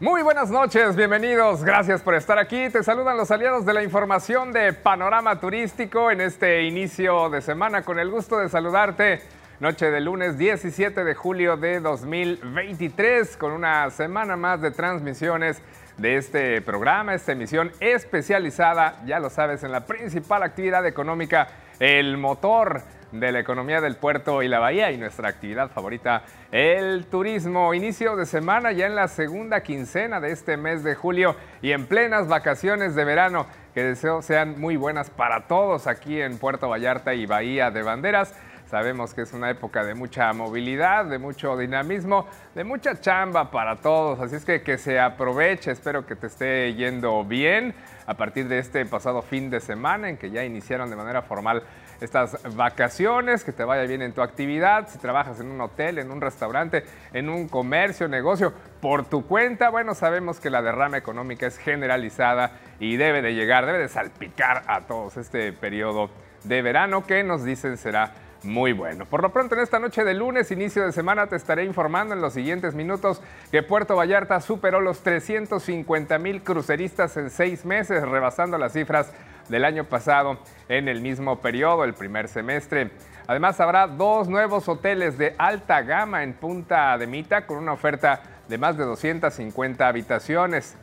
Muy buenas noches, bienvenidos, gracias por estar aquí. Te saludan los aliados de la información de Panorama Turístico en este inicio de semana. Con el gusto de saludarte, noche de lunes 17 de julio de 2023, con una semana más de transmisiones de este programa, esta emisión especializada, ya lo sabes, en la principal actividad económica, el motor de la economía del puerto y la bahía y nuestra actividad favorita, el turismo. Inicio de semana ya en la segunda quincena de este mes de julio y en plenas vacaciones de verano que deseo sean muy buenas para todos aquí en Puerto Vallarta y Bahía de Banderas. Sabemos que es una época de mucha movilidad, de mucho dinamismo, de mucha chamba para todos, así es que que se aproveche, espero que te esté yendo bien a partir de este pasado fin de semana en que ya iniciaron de manera formal estas vacaciones, que te vaya bien en tu actividad, si trabajas en un hotel, en un restaurante, en un comercio, negocio, por tu cuenta, bueno, sabemos que la derrama económica es generalizada y debe de llegar, debe de salpicar a todos este periodo de verano que nos dicen será muy bueno. Por lo pronto en esta noche de lunes, inicio de semana, te estaré informando en los siguientes minutos que Puerto Vallarta superó los 350 mil cruceristas en seis meses, rebasando las cifras del año pasado en el mismo periodo, el primer semestre. Además, habrá dos nuevos hoteles de alta gama en Punta de Mita con una oferta de más de 250 habitaciones.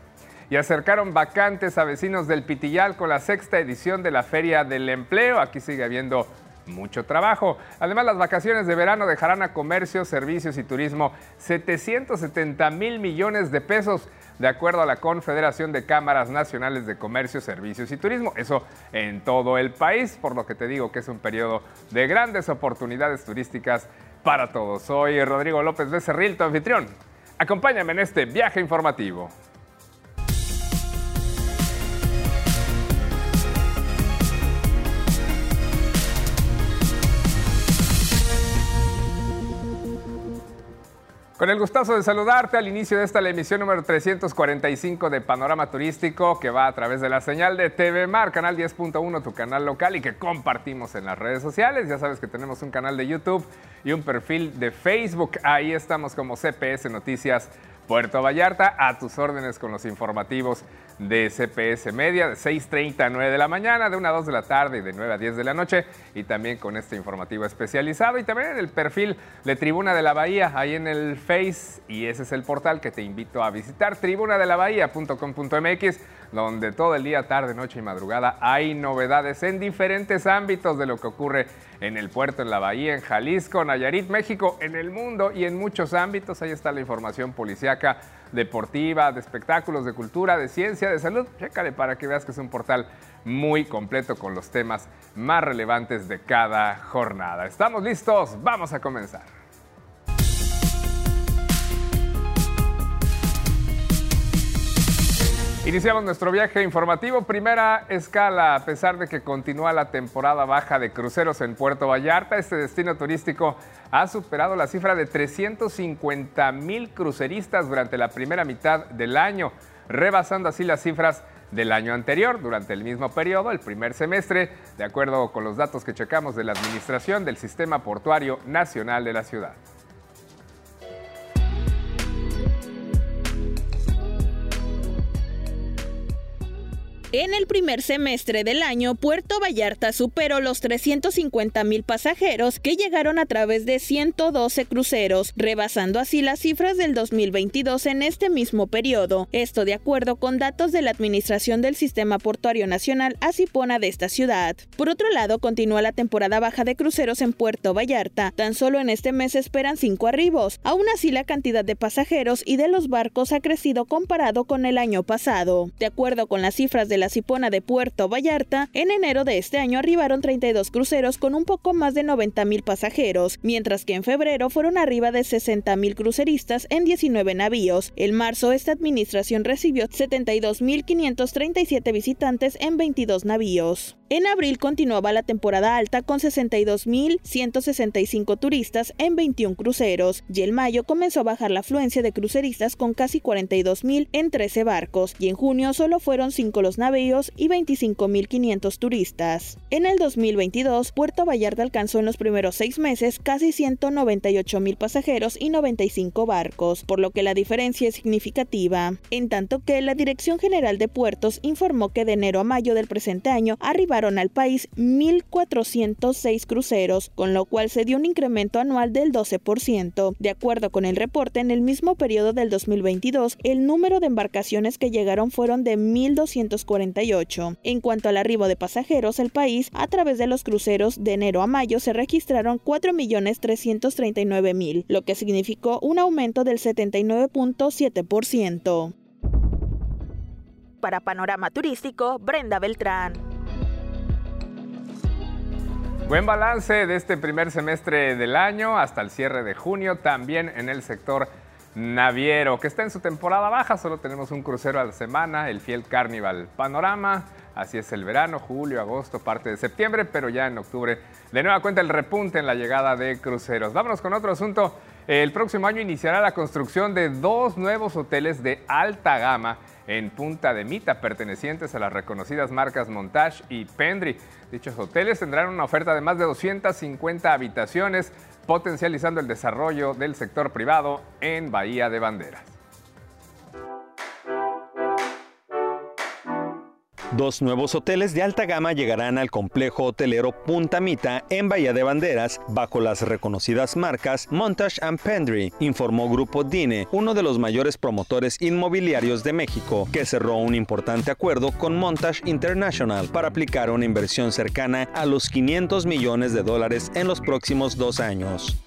Y acercaron vacantes a vecinos del Pitillal con la sexta edición de la Feria del Empleo. Aquí sigue habiendo mucho trabajo. Además, las vacaciones de verano dejarán a comercio, servicios y turismo 770 mil millones de pesos de acuerdo a la Confederación de Cámaras Nacionales de Comercio, Servicios y Turismo. Eso en todo el país, por lo que te digo que es un periodo de grandes oportunidades turísticas para todos. Soy Rodrigo López Becerril, tu anfitrión. Acompáñame en este viaje informativo. Con el gustazo de saludarte al inicio de esta la emisión número 345 de Panorama Turístico que va a través de la señal de TV Mar, canal 10.1, tu canal local y que compartimos en las redes sociales. Ya sabes que tenemos un canal de YouTube y un perfil de Facebook. Ahí estamos como CPS Noticias Puerto Vallarta, a tus órdenes con los informativos de CPS Media de 6.30 a 9 de la mañana, de 1 a 2 de la tarde y de 9 a 10 de la noche, y también con este informativo especializado y también en el perfil de Tribuna de la Bahía, ahí en el Face, y ese es el portal que te invito a visitar, tribunadelabahía.com.mx, donde todo el día, tarde, noche y madrugada hay novedades en diferentes ámbitos de lo que ocurre en el puerto, en la bahía, en Jalisco, Nayarit, México, en el mundo y en muchos ámbitos. Ahí está la información policiaca, deportiva, de espectáculos, de cultura, de ciencia, de salud. Chécale para que veas que es un portal muy completo con los temas más relevantes de cada jornada. ¿Estamos listos? Vamos a comenzar. Iniciamos nuestro viaje informativo. Primera escala, a pesar de que continúa la temporada baja de cruceros en Puerto Vallarta, este destino turístico ha superado la cifra de 350 mil cruceristas durante la primera mitad del año, rebasando así las cifras del año anterior. Durante el mismo periodo, el primer semestre, de acuerdo con los datos que checamos de la Administración del Sistema Portuario Nacional de la ciudad. En el primer semestre del año, Puerto Vallarta superó los 350 mil pasajeros que llegaron a través de 112 cruceros, rebasando así las cifras del 2022 en este mismo periodo. Esto de acuerdo con datos de la Administración del Sistema Portuario Nacional Asipona de esta ciudad. Por otro lado, continúa la temporada baja de cruceros en Puerto Vallarta. Tan solo en este mes esperan cinco arribos. Aún así, la cantidad de pasajeros y de los barcos ha crecido comparado con el año pasado. De acuerdo con las cifras de la Cipona de Puerto Vallarta, en enero de este año arribaron 32 cruceros con un poco más de 90 mil pasajeros, mientras que en febrero fueron arriba de 60 mil cruceristas en 19 navíos. En marzo, esta administración recibió 72.537 visitantes en 22 navíos. En abril continuaba la temporada alta con 62.165 turistas en 21 cruceros y en mayo comenzó a bajar la afluencia de cruceristas con casi 42.000 en 13 barcos y en junio solo fueron 5 los navíos y 25.500 turistas. En el 2022, Puerto Vallarta alcanzó en los primeros seis meses casi 198.000 pasajeros y 95 barcos, por lo que la diferencia es significativa, en tanto que la Dirección General de Puertos informó que de enero a mayo del presente año arribaron al país 1.406 cruceros, con lo cual se dio un incremento anual del 12%. De acuerdo con el reporte, en el mismo periodo del 2022, el número de embarcaciones que llegaron fueron de 1.248. En cuanto al arribo de pasajeros, el país, a través de los cruceros de enero a mayo, se registraron 4.339.000, lo que significó un aumento del 79.7%. Para Panorama Turístico, Brenda Beltrán. Buen balance de este primer semestre del año hasta el cierre de junio, también en el sector naviero, que está en su temporada baja, solo tenemos un crucero a la semana, el Fiel Carnival Panorama, así es el verano, julio, agosto, parte de septiembre, pero ya en octubre de nueva cuenta el repunte en la llegada de cruceros. Vámonos con otro asunto, el próximo año iniciará la construcción de dos nuevos hoteles de alta gama en Punta de Mita, pertenecientes a las reconocidas marcas Montage y Pendry. Dichos hoteles tendrán una oferta de más de 250 habitaciones, potencializando el desarrollo del sector privado en Bahía de Banderas. Dos nuevos hoteles de alta gama llegarán al complejo hotelero Punta Mita en Bahía de Banderas bajo las reconocidas marcas Montage and Pendry, informó Grupo Dine, uno de los mayores promotores inmobiliarios de México, que cerró un importante acuerdo con Montage International para aplicar una inversión cercana a los 500 millones de dólares en los próximos dos años.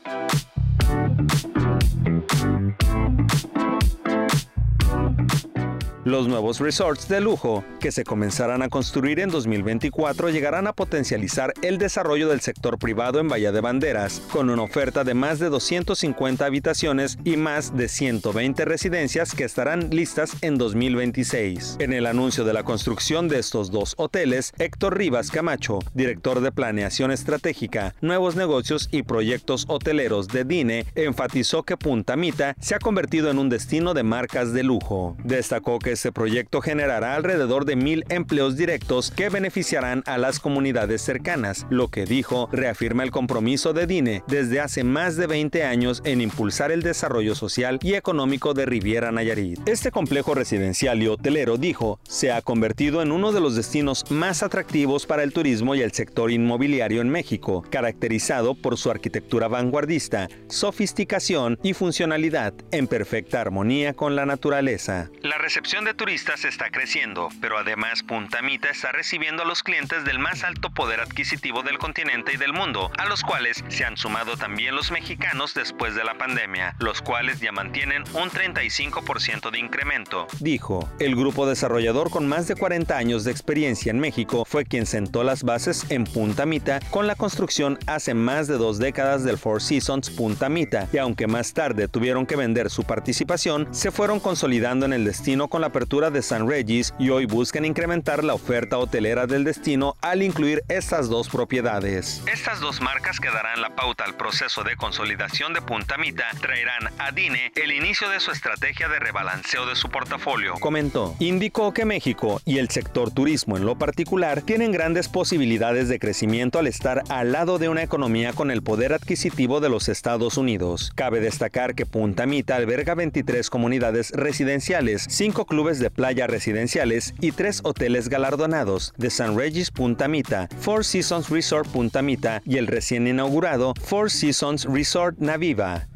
Los nuevos resorts de lujo, que se comenzarán a construir en 2024, llegarán a potencializar el desarrollo del sector privado en Bahía de Banderas, con una oferta de más de 250 habitaciones y más de 120 residencias que estarán listas en 2026. En el anuncio de la construcción de estos dos hoteles, Héctor Rivas Camacho, director de Planeación Estratégica, Nuevos Negocios y Proyectos Hoteleros de DINE, enfatizó que Punta Mita se ha convertido en un destino de marcas de lujo. Destacó que este proyecto generará alrededor de mil empleos directos que beneficiarán a las comunidades cercanas, lo que dijo reafirma el compromiso de DINE desde hace más de 20 años en impulsar el desarrollo social y económico de Riviera Nayarit. Este complejo residencial y hotelero, dijo, se ha convertido en uno de los destinos más atractivos para el turismo y el sector inmobiliario en México, caracterizado por su arquitectura vanguardista, sofisticación y funcionalidad en perfecta armonía con la naturaleza. La recepción de turistas está creciendo, pero además Punta Mita está recibiendo a los clientes del más alto poder adquisitivo del continente y del mundo, a los cuales se han sumado también los mexicanos después de la pandemia, los cuales ya mantienen un 35% de incremento. Dijo, el grupo desarrollador con más de 40 años de experiencia en México fue quien sentó las bases en Punta Mita con la construcción hace más de dos décadas del Four Seasons Punta Mita, y aunque más tarde tuvieron que vender su participación, se fueron consolidando en el destino con la de San Regis y hoy buscan incrementar la oferta hotelera del destino al incluir estas dos propiedades. Estas dos marcas que darán la pauta al proceso de consolidación de Punta Mita traerán a Dine el inicio de su estrategia de rebalanceo de su portafolio. Comentó, indicó que México y el sector turismo en lo particular tienen grandes posibilidades de crecimiento al estar al lado de una economía con el poder adquisitivo de los Estados Unidos. Cabe destacar que Punta Mita alberga 23 comunidades residenciales, 5 clubes de playa residenciales y tres hoteles galardonados de San Regis Punta Mita, Four Seasons Resort Punta Mita y el recién inaugurado Four Seasons Resort Naviva.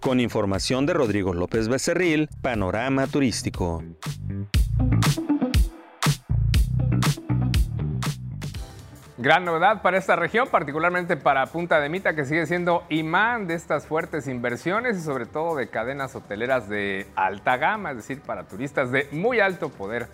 Con información de Rodrigo López Becerril, Panorama Turístico. Gran novedad para esta región, particularmente para Punta de Mita, que sigue siendo imán de estas fuertes inversiones y sobre todo de cadenas hoteleras de alta gama, es decir, para turistas de muy alto poder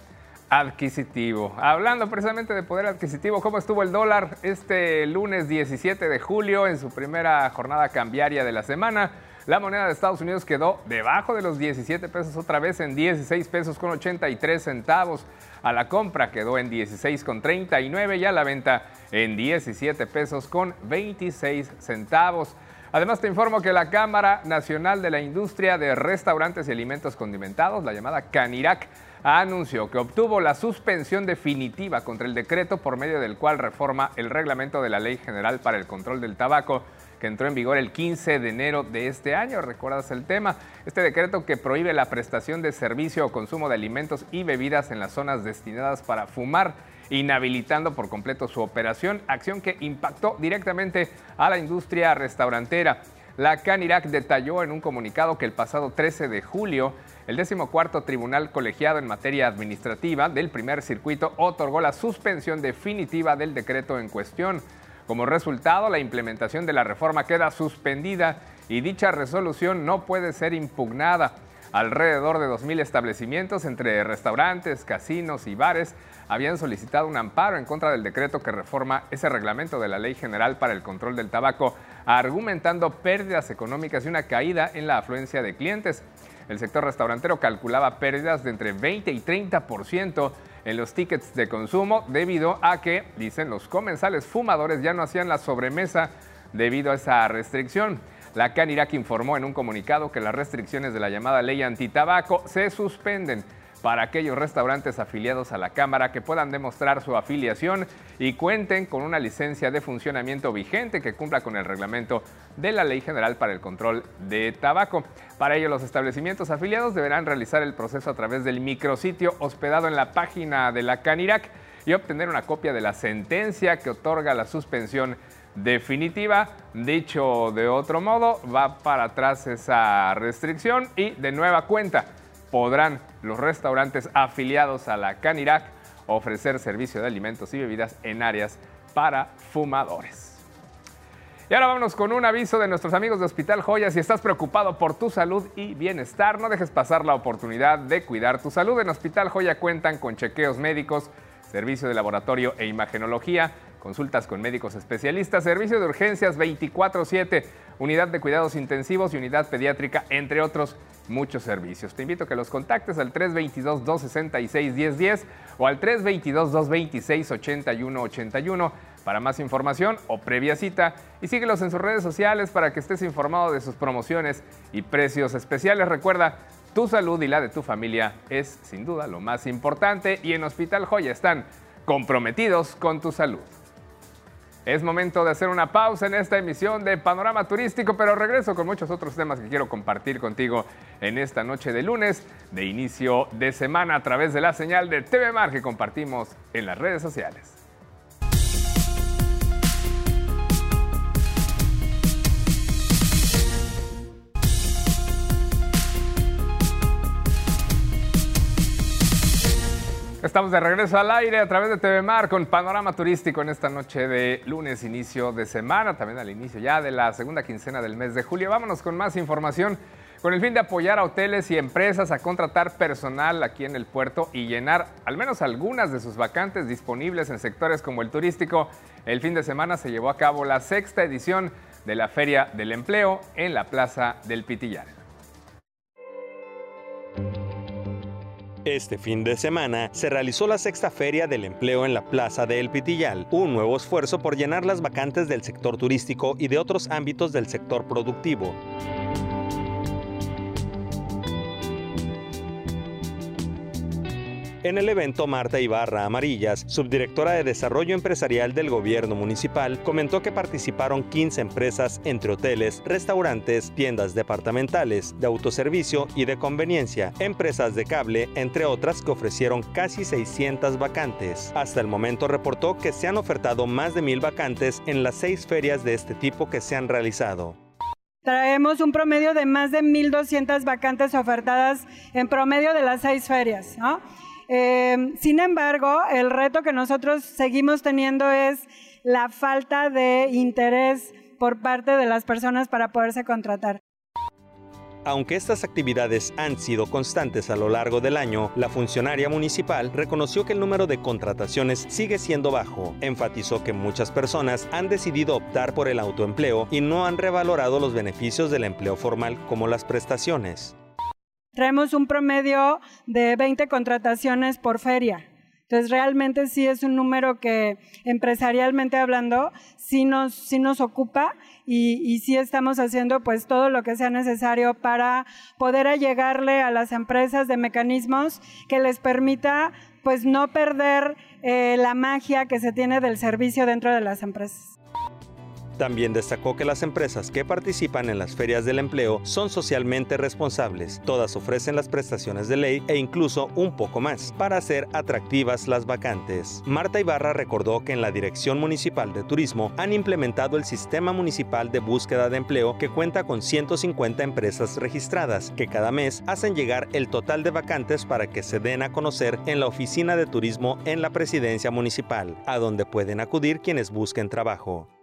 adquisitivo. Hablando precisamente de poder adquisitivo, ¿cómo estuvo el dólar este lunes 17 de julio en su primera jornada cambiaria de la semana? La moneda de Estados Unidos quedó debajo de los 17 pesos otra vez en 16 pesos con 83 centavos. A la compra quedó en 16 con 39 y a la venta en 17 pesos con 26 centavos. Además te informo que la Cámara Nacional de la Industria de Restaurantes y Alimentos Condimentados, la llamada CANIRAC, anunció que obtuvo la suspensión definitiva contra el decreto por medio del cual reforma el reglamento de la Ley General para el Control del Tabaco que entró en vigor el 15 de enero de este año. ¿Recuerdas el tema? Este decreto que prohíbe la prestación de servicio o consumo de alimentos y bebidas en las zonas destinadas para fumar, inhabilitando por completo su operación, acción que impactó directamente a la industria restaurantera. La CANIRAC detalló en un comunicado que el pasado 13 de julio el decimocuarto Tribunal Colegiado en Materia Administrativa del primer circuito otorgó la suspensión definitiva del decreto en cuestión. Como resultado, la implementación de la reforma queda suspendida y dicha resolución no puede ser impugnada. Alrededor de 2.000 establecimientos entre restaurantes, casinos y bares habían solicitado un amparo en contra del decreto que reforma ese reglamento de la Ley General para el Control del Tabaco, argumentando pérdidas económicas y una caída en la afluencia de clientes. El sector restaurantero calculaba pérdidas de entre 20 y 30% en los tickets de consumo debido a que, dicen los comensales fumadores, ya no hacían la sobremesa debido a esa restricción. La Canirac informó en un comunicado que las restricciones de la llamada ley antitabaco se suspenden para aquellos restaurantes afiliados a la Cámara que puedan demostrar su afiliación y cuenten con una licencia de funcionamiento vigente que cumpla con el reglamento de la Ley General para el Control de Tabaco. Para ello, los establecimientos afiliados deberán realizar el proceso a través del micrositio hospedado en la página de la Canirac y obtener una copia de la sentencia que otorga la suspensión definitiva. Dicho de otro modo, va para atrás esa restricción y de nueva cuenta podrán los restaurantes afiliados a la Canirac ofrecer servicio de alimentos y bebidas en áreas para fumadores. Y ahora vámonos con un aviso de nuestros amigos de Hospital Joya. Si estás preocupado por tu salud y bienestar, no dejes pasar la oportunidad de cuidar tu salud. En Hospital Joya cuentan con chequeos médicos, servicio de laboratorio e imagenología, consultas con médicos especialistas, servicio de urgencias 24/7, unidad de cuidados intensivos y unidad pediátrica, entre otros muchos servicios. Te invito a que los contactes al 322-266-1010 o al 322-226-8181 para más información o previa cita y síguelos en sus redes sociales para que estés informado de sus promociones y precios especiales. Recuerda, tu salud y la de tu familia es sin duda lo más importante y en Hospital Joya están comprometidos con tu salud. Es momento de hacer una pausa en esta emisión de Panorama Turístico, pero regreso con muchos otros temas que quiero compartir contigo en esta noche de lunes, de inicio de semana a través de la señal de TV Mar que compartimos en las redes sociales. Estamos de regreso al aire a través de TV Mar con panorama turístico en esta noche de lunes, inicio de semana, también al inicio ya de la segunda quincena del mes de julio. Vámonos con más información con el fin de apoyar a hoteles y empresas a contratar personal aquí en el puerto y llenar al menos algunas de sus vacantes disponibles en sectores como el turístico. El fin de semana se llevó a cabo la sexta edición de la Feria del Empleo en la Plaza del Pitillar. Este fin de semana se realizó la sexta feria del empleo en la Plaza de El Pitillal, un nuevo esfuerzo por llenar las vacantes del sector turístico y de otros ámbitos del sector productivo. En el evento, Marta Ibarra Amarillas, subdirectora de Desarrollo Empresarial del Gobierno Municipal, comentó que participaron 15 empresas entre hoteles, restaurantes, tiendas departamentales, de autoservicio y de conveniencia, empresas de cable, entre otras que ofrecieron casi 600 vacantes. Hasta el momento reportó que se han ofertado más de mil vacantes en las seis ferias de este tipo que se han realizado. Traemos un promedio de más de 1.200 vacantes ofertadas en promedio de las seis ferias. ¿no? Em, sin embargo, el reto que nosotros seguimos teniendo es la falta de interés por parte de las personas para poderse contratar. Aunque estas actividades han sido constantes a lo largo del año, la funcionaria municipal reconoció que el número de contrataciones sigue siendo bajo. Enfatizó que muchas personas han decidido optar por el autoempleo y no han revalorado los beneficios del empleo formal como las prestaciones. Traemos un promedio de 20 contrataciones por feria. Entonces, realmente sí es un número que empresarialmente hablando sí nos, sí nos ocupa y, sí estamos haciendo pues todo lo que sea necesario para poder allegarle a las empresas de mecanismos que les permita pues no perder eh, la magia que se tiene del servicio dentro de las empresas. También destacó que las empresas que participan en las ferias del empleo son socialmente responsables. Todas ofrecen las prestaciones de ley e incluso un poco más para hacer atractivas las vacantes. Marta Ibarra recordó que en la Dirección Municipal de Turismo han implementado el Sistema Municipal de Búsqueda de Empleo que cuenta con 150 empresas registradas que cada mes hacen llegar el total de vacantes para que se den a conocer en la Oficina de Turismo en la Presidencia Municipal, a donde pueden acudir quienes busquen trabajo.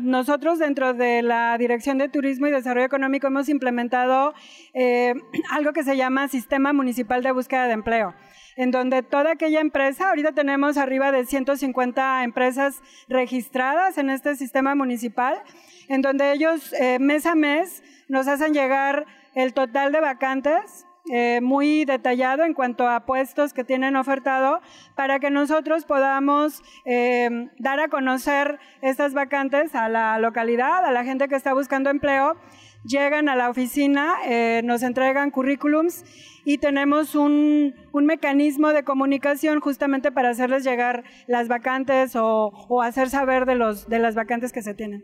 Nosotros dentro de la Dirección de Turismo y Desarrollo Económico hemos implementado eh, algo que se llama Sistema Municipal de Búsqueda de Empleo, en donde toda aquella empresa, ahorita tenemos arriba de 150 empresas registradas en este sistema municipal, en donde ellos eh, mes a mes nos hacen llegar el total de vacantes eh, muy detallado en cuanto a puestos que tienen ofertado para que nosotros podamos eh, dar a conocer estas vacantes a la localidad, a la gente que está buscando empleo. Llegan a la oficina, eh, nos entregan currículums y tenemos un, un, mecanismo de comunicación justamente para hacerles llegar las vacantes o, o hacer saber de, los, de las vacantes que se tienen.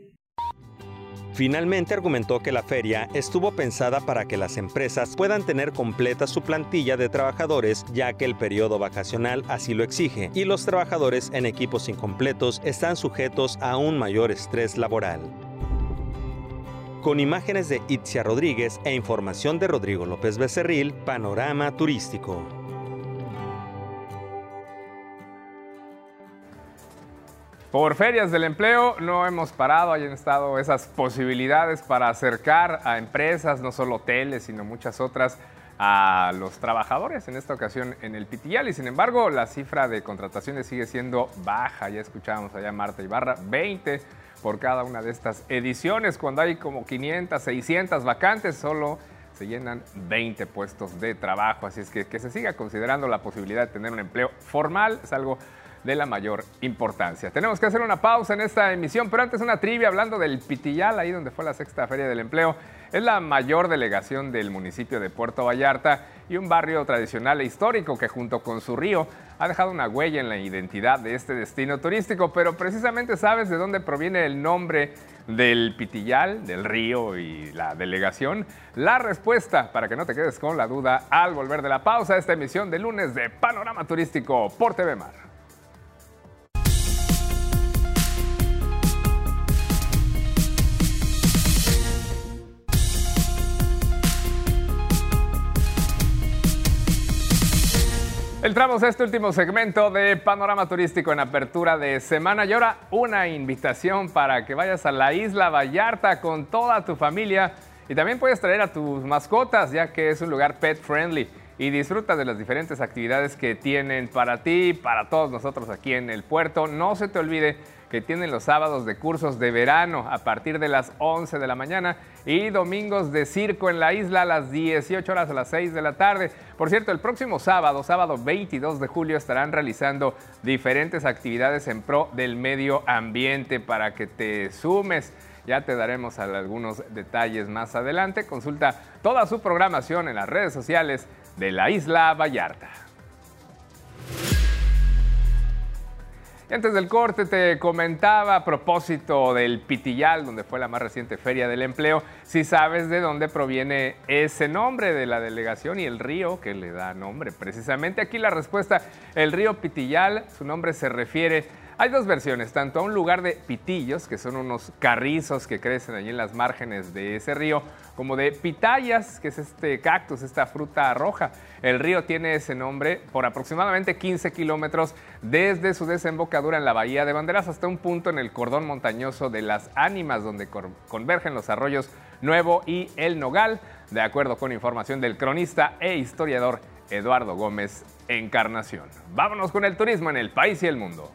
Finalmente argumentó que la feria estuvo pensada para que las empresas puedan tener completa su plantilla de trabajadores, ya que el periodo vacacional así lo exige, y los trabajadores en equipos incompletos están sujetos a un mayor estrés laboral. Con imágenes de Itzia Rodríguez e información de Rodrigo López Becerril, Panorama Turístico. Por ferias del empleo no hemos parado, hayan estado esas posibilidades para acercar a empresas, no solo hoteles, sino muchas otras, a los trabajadores, en esta ocasión en el Pitillal. Y sin embargo, la cifra de contrataciones sigue siendo baja. Ya escuchábamos allá Marta Ibarra, 20 por cada una de estas ediciones. Cuando hay como 500, 600 vacantes, solo se llenan 20 puestos de trabajo. Así es que que se siga considerando la posibilidad de tener un empleo formal es algo de la mayor importancia. Tenemos que hacer una pausa en esta emisión, pero antes una trivia hablando del Pitillal, ahí donde fue la sexta feria del empleo. Es la mayor delegación del municipio de Puerto Vallarta y un barrio tradicional e histórico que junto con su río ha dejado una huella en la identidad de este destino turístico, pero precisamente sabes de dónde proviene el nombre del Pitillal, del río y la delegación. La respuesta, para que no te quedes con la duda, al volver de la pausa, esta emisión de lunes de Panorama Turístico por TV Mar. Entramos a este último segmento de Panorama Turístico en apertura de semana. Y ahora una invitación para que vayas a la isla Vallarta con toda tu familia. Y también puedes traer a tus mascotas ya que es un lugar pet friendly. Y disfruta de las diferentes actividades que tienen para ti, para todos nosotros aquí en el puerto. No se te olvide que tienen los sábados de cursos de verano a partir de las 11 de la mañana y domingos de circo en la isla a las 18 horas a las 6 de la tarde. Por cierto, el próximo sábado, sábado 22 de julio, estarán realizando diferentes actividades en pro del medio ambiente para que te sumes. Ya te daremos algunos detalles más adelante. Consulta toda su programación en las redes sociales de la isla Vallarta. Antes del corte te comentaba a propósito del Pitillal, donde fue la más reciente feria del empleo, si sabes de dónde proviene ese nombre de la delegación y el río que le da nombre. Precisamente aquí la respuesta, el río Pitillal, su nombre se refiere hay dos versiones, tanto a un lugar de pitillos, que son unos carrizos que crecen allí en las márgenes de ese río, como de pitayas, que es este cactus, esta fruta roja. El río tiene ese nombre por aproximadamente 15 kilómetros desde su desembocadura en la bahía de Banderas hasta un punto en el cordón montañoso de las Ánimas, donde convergen los arroyos Nuevo y El Nogal. de acuerdo con información del cronista e historiador Eduardo Gómez Encarnación. Vámonos con el turismo en el país y el mundo.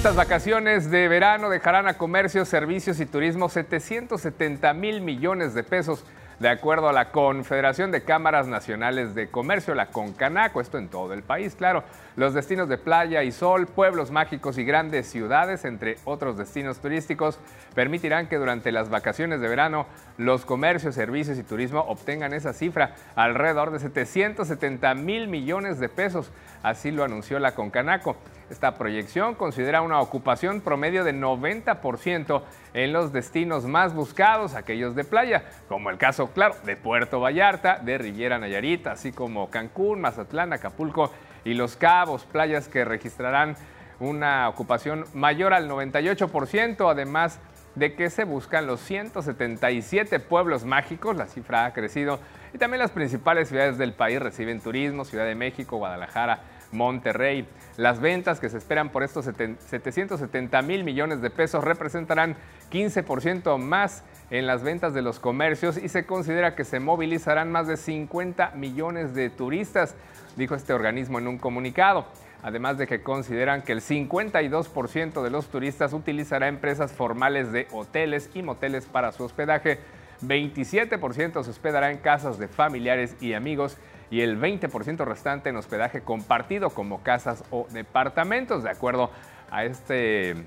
Estas vacaciones de verano dejarán a comercio, servicios y turismo 770 mil millones de pesos de acuerdo a la Confederación de Cámaras Nacionales de Comercio, la CONCANACO, esto en todo el país, claro. Los destinos de playa y sol, pueblos mágicos y grandes ciudades, entre otros destinos turísticos, permitirán que durante las vacaciones de verano los comercios, servicios y turismo obtengan esa cifra, alrededor de 770 mil millones de pesos. Así lo anunció la CONCANACO. Esta proyección considera una ocupación promedio de 90% en los destinos más buscados, aquellos de playa, como el caso, claro, de Puerto Vallarta, de Riviera Nayarita, así como Cancún, Mazatlán, Acapulco y Los Cabos, playas que registrarán una ocupación mayor al 98%, además de que se buscan los 177 pueblos mágicos, la cifra ha crecido, y también las principales ciudades del país reciben turismo, Ciudad de México, Guadalajara, Monterrey. Las ventas que se esperan por estos 770 mil millones de pesos representarán 15% más en las ventas de los comercios y se considera que se movilizarán más de 50 millones de turistas, dijo este organismo en un comunicado. Además de que consideran que el 52% de los turistas utilizará empresas formales de hoteles y moteles para su hospedaje, 27% se hospedará en casas de familiares y amigos y el 20% restante en hospedaje compartido como casas o departamentos, de acuerdo a este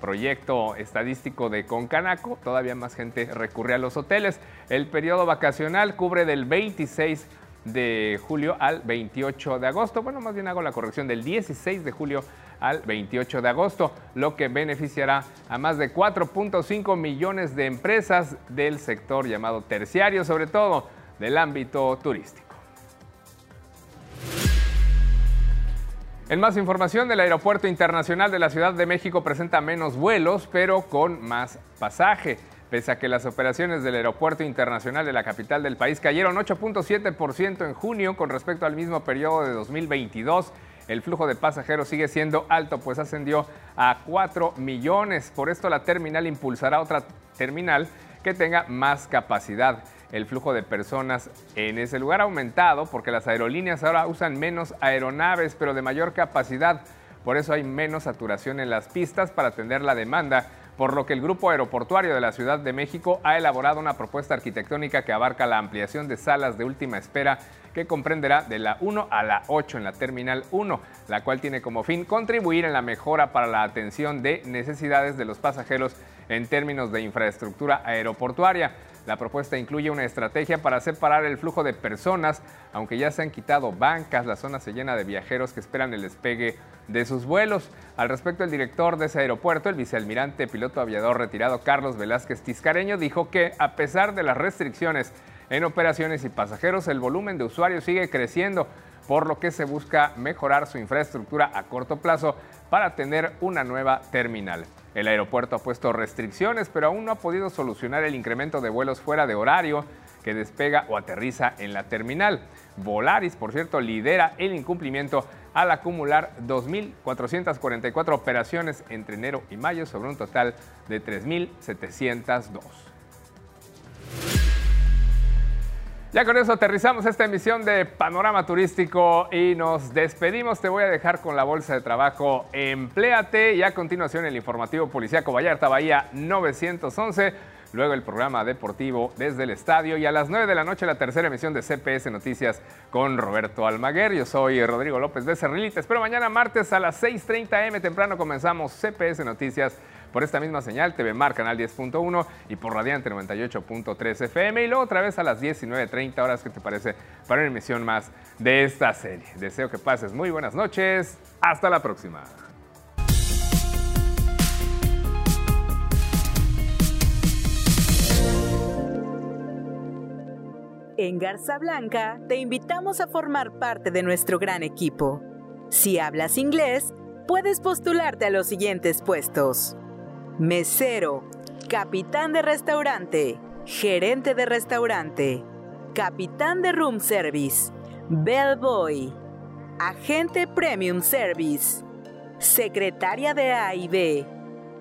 proyecto estadístico de Concanaco, todavía más gente recurre a los hoteles. El periodo vacacional cubre del 26 de julio al 28 de agosto. Bueno, más bien hago la corrección del 16 de julio al 28 de agosto, lo que beneficiará a más de 4.5 millones de empresas del sector llamado terciario, sobre todo del ámbito turístico. En más información, del Aeropuerto Internacional de la Ciudad de México presenta menos vuelos, pero con más pasaje. Pese a que las operaciones del Aeropuerto Internacional de la capital del país cayeron 8.7% en junio con respecto al mismo periodo de 2022, el flujo de pasajeros sigue siendo alto, pues ascendió a 4 millones. Por esto la terminal impulsará otra terminal que tenga más capacidad el flujo de personas en ese lugar ha aumentado porque las aerolíneas ahora usan menos aeronaves, pero de mayor capacidad. Por eso hay menos saturación en las pistas para atender la demanda, por lo que el Grupo Aeroportuario de la Ciudad de México ha elaborado una propuesta arquitectónica que abarca la ampliación de salas de última espera que comprenderá de la 1 a la 8 en la Terminal 1, la cual tiene como fin contribuir en la mejora para la atención de necesidades de los pasajeros en términos de infraestructura aeroportuaria. La propuesta incluye una estrategia para separar el flujo de personas, aunque ya se han quitado bancas, la zona se llena de viajeros que esperan el despegue de sus vuelos. Al respecto, el director de ese aeropuerto, el vicealmirante piloto aviador retirado Carlos Velázquez Tiscareño, dijo que a pesar de las restricciones en operaciones y pasajeros, el volumen de usuarios sigue creciendo, por lo que se busca mejorar su infraestructura a corto plazo para tener una nueva terminal. El aeropuerto ha puesto restricciones, pero aún no ha podido solucionar el incremento de vuelos fuera de horario que despega o aterriza en la terminal. Volaris, por cierto, lidera el incumplimiento al acumular 2.444 operaciones entre enero y mayo sobre un total de 3.702. Ya con eso aterrizamos esta emisión de Panorama Turístico y nos despedimos. Te voy a dejar con la bolsa de trabajo Empléate y a continuación el informativo policíaco Vallarta Bahía 911. Luego el programa deportivo desde el estadio y a las 9 de la noche la tercera emisión de CPS Noticias con Roberto Almaguer. Yo soy Rodrigo López Becerril. Te espero mañana martes a las 6.30 M temprano comenzamos CPS Noticias por esta misma señal, TV Mar, canal 10.1 y por Radiante 98.3 FM. Y luego otra vez a las 19.30 horas, ¿qué te parece? Para una emisión más de esta serie. Deseo que pases muy buenas noches. Hasta la próxima. En Garza Blanca te invitamos a formar parte de nuestro gran equipo. Si hablas inglés, puedes postularte a los siguientes puestos mesero, capitán de restaurante, gerente de restaurante, capitán de room service, bellboy, agente premium service, secretaria de A y B,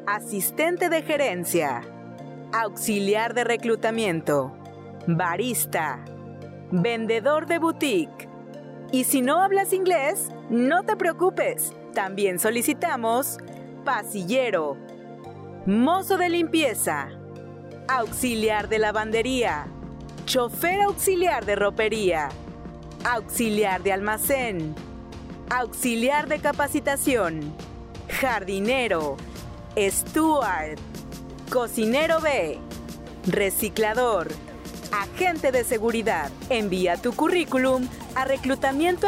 asistente de gerencia, auxiliar de reclutamiento, barista, vendedor de boutique. Y si no hablas inglés, no te preocupes, también solicitamos pasillero, mozo de limpieza, auxiliar de lavandería, chofer auxiliar de ropería, auxiliar de almacén, auxiliar de capacitación, jardinero, steward, cocinero B, reciclador, agente de seguridad. Envía tu currículum a reclutamiento